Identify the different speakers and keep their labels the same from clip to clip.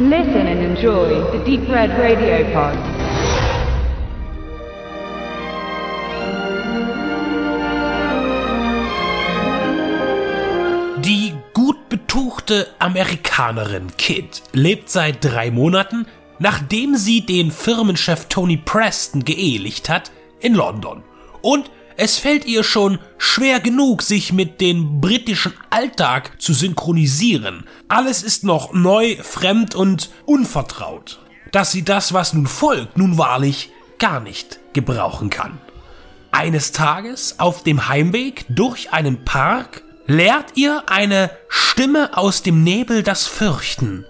Speaker 1: Listen and enjoy the Deep Red Radio Pod.
Speaker 2: Die gut betuchte Amerikanerin Kid lebt seit drei Monaten, nachdem sie den Firmenchef Tony Preston geehelicht hat, in London. Und es fällt ihr schon schwer genug, sich mit dem britischen Alltag zu synchronisieren. Alles ist noch neu, fremd und unvertraut. Dass sie das, was nun folgt, nun wahrlich gar nicht gebrauchen kann. Eines Tages auf dem Heimweg durch einen Park lehrt ihr eine Stimme aus dem Nebel das Fürchten.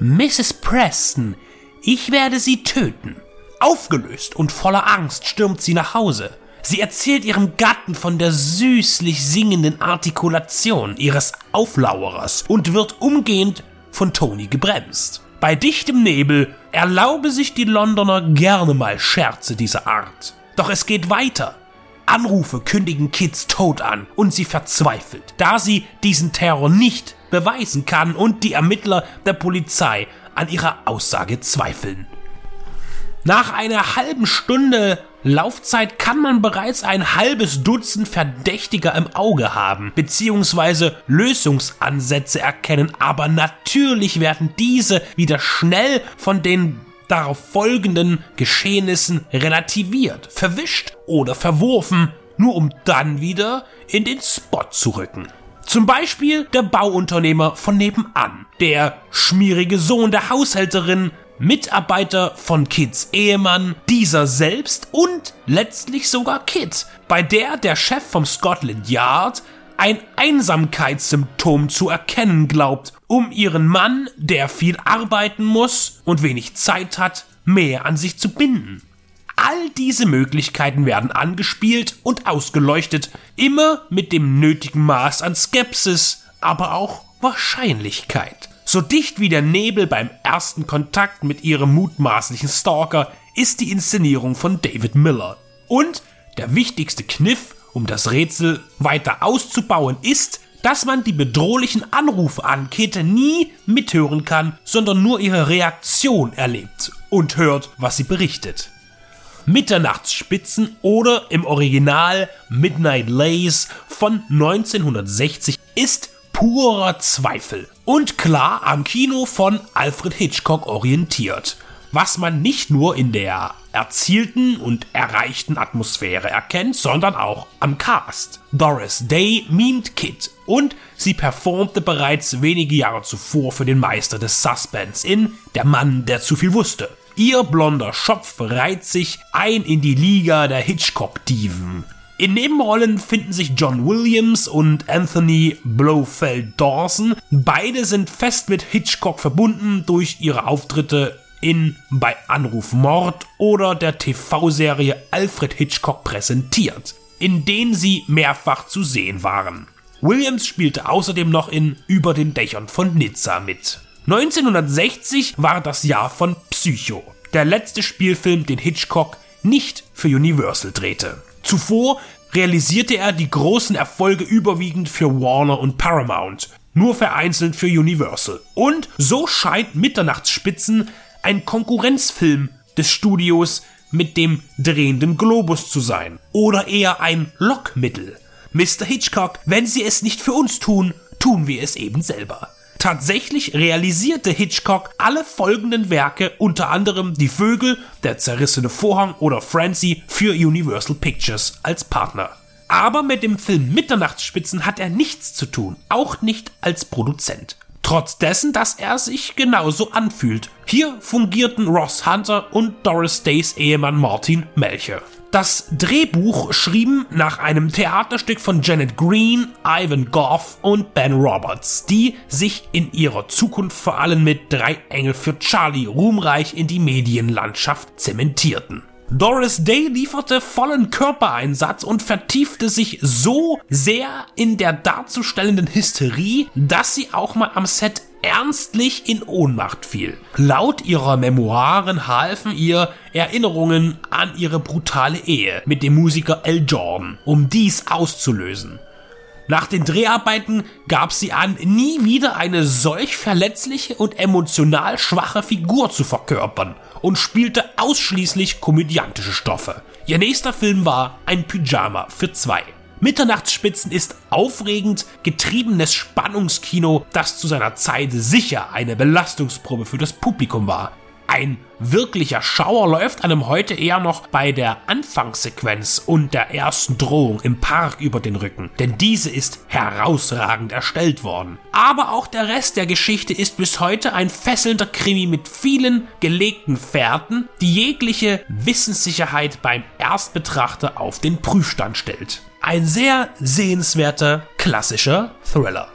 Speaker 2: Mrs. Preston, ich werde sie töten. Aufgelöst und voller Angst stürmt sie nach Hause. Sie erzählt ihrem Gatten von der süßlich singenden Artikulation ihres Auflauerers und wird umgehend von Tony gebremst. Bei dichtem Nebel erlaube sich die Londoner gerne mal Scherze dieser Art. Doch es geht weiter. Anrufe kündigen Kids Tod an und sie verzweifelt, da sie diesen Terror nicht beweisen kann und die Ermittler der Polizei an ihrer Aussage zweifeln. Nach einer halben Stunde Laufzeit kann man bereits ein halbes Dutzend Verdächtiger im Auge haben, beziehungsweise Lösungsansätze erkennen, aber natürlich werden diese wieder schnell von den darauf folgenden Geschehnissen relativiert, verwischt oder verworfen, nur um dann wieder in den Spot zu rücken. Zum Beispiel der Bauunternehmer von nebenan, der schmierige Sohn der Haushälterin, Mitarbeiter von Kids Ehemann, dieser selbst und letztlich sogar Kid, bei der der Chef vom Scotland Yard ein Einsamkeitssymptom zu erkennen glaubt, um ihren Mann, der viel arbeiten muss und wenig Zeit hat, mehr an sich zu binden. All diese Möglichkeiten werden angespielt und ausgeleuchtet, immer mit dem nötigen Maß an Skepsis, aber auch Wahrscheinlichkeit. So dicht wie der Nebel beim ersten Kontakt mit ihrem mutmaßlichen Stalker ist die Inszenierung von David Miller. Und der wichtigste Kniff um das Rätsel weiter auszubauen, ist, dass man die bedrohlichen Anrufe an Kete nie mithören kann, sondern nur ihre Reaktion erlebt und hört, was sie berichtet. Mitternachtsspitzen oder im Original Midnight Lays von 1960 ist purer Zweifel und klar am Kino von Alfred Hitchcock orientiert was man nicht nur in der erzielten und erreichten Atmosphäre erkennt, sondern auch am Cast. Doris Day mimt Kit und sie performte bereits wenige Jahre zuvor für den Meister des Suspense in Der Mann, der zu viel wusste. Ihr blonder Schopf reiht sich ein in die Liga der Hitchcock-Diven. In Nebenrollen finden sich John Williams und Anthony Blofeld Dawson. Beide sind fest mit Hitchcock verbunden durch ihre Auftritte in Bei Anruf Mord oder der TV-Serie Alfred Hitchcock präsentiert, in denen sie mehrfach zu sehen waren. Williams spielte außerdem noch in Über den Dächern von Nizza mit. 1960 war das Jahr von Psycho, der letzte Spielfilm, den Hitchcock nicht für Universal drehte. Zuvor realisierte er die großen Erfolge überwiegend für Warner und Paramount, nur vereinzelt für Universal. Und so scheint Mitternachtsspitzen ein Konkurrenzfilm des Studios mit dem drehenden Globus zu sein. Oder eher ein Lockmittel. Mr. Hitchcock, wenn Sie es nicht für uns tun, tun wir es eben selber. Tatsächlich realisierte Hitchcock alle folgenden Werke, unter anderem Die Vögel, Der zerrissene Vorhang oder Francie für Universal Pictures als Partner. Aber mit dem Film Mitternachtsspitzen hat er nichts zu tun, auch nicht als Produzent. Trotz dessen, dass er sich genauso anfühlt. Hier fungierten Ross Hunter und Doris Days Ehemann Martin Melcher. Das Drehbuch schrieben nach einem Theaterstück von Janet Green, Ivan Goff und Ben Roberts, die sich in ihrer Zukunft vor allem mit Drei Engel für Charlie ruhmreich in die Medienlandschaft zementierten. Doris Day lieferte vollen Körpereinsatz und vertiefte sich so sehr in der darzustellenden Hysterie, dass sie auch mal am Set ernstlich in Ohnmacht fiel. Laut ihrer Memoiren halfen ihr Erinnerungen an ihre brutale Ehe mit dem Musiker L. Jordan, um dies auszulösen. Nach den Dreharbeiten gab sie an, nie wieder eine solch verletzliche und emotional schwache Figur zu verkörpern und spielte ausschließlich komödiantische Stoffe. Ihr nächster Film war Ein Pyjama für zwei. Mitternachtsspitzen ist aufregend getriebenes Spannungskino, das zu seiner Zeit sicher eine Belastungsprobe für das Publikum war. Ein wirklicher Schauer läuft einem heute eher noch bei der Anfangssequenz und der ersten Drohung im Park über den Rücken, denn diese ist herausragend erstellt worden. Aber auch der Rest der Geschichte ist bis heute ein fesselnder Krimi mit vielen gelegten Fährten, die jegliche Wissenssicherheit beim Erstbetrachter auf den Prüfstand stellt. Ein sehr sehenswerter, klassischer Thriller.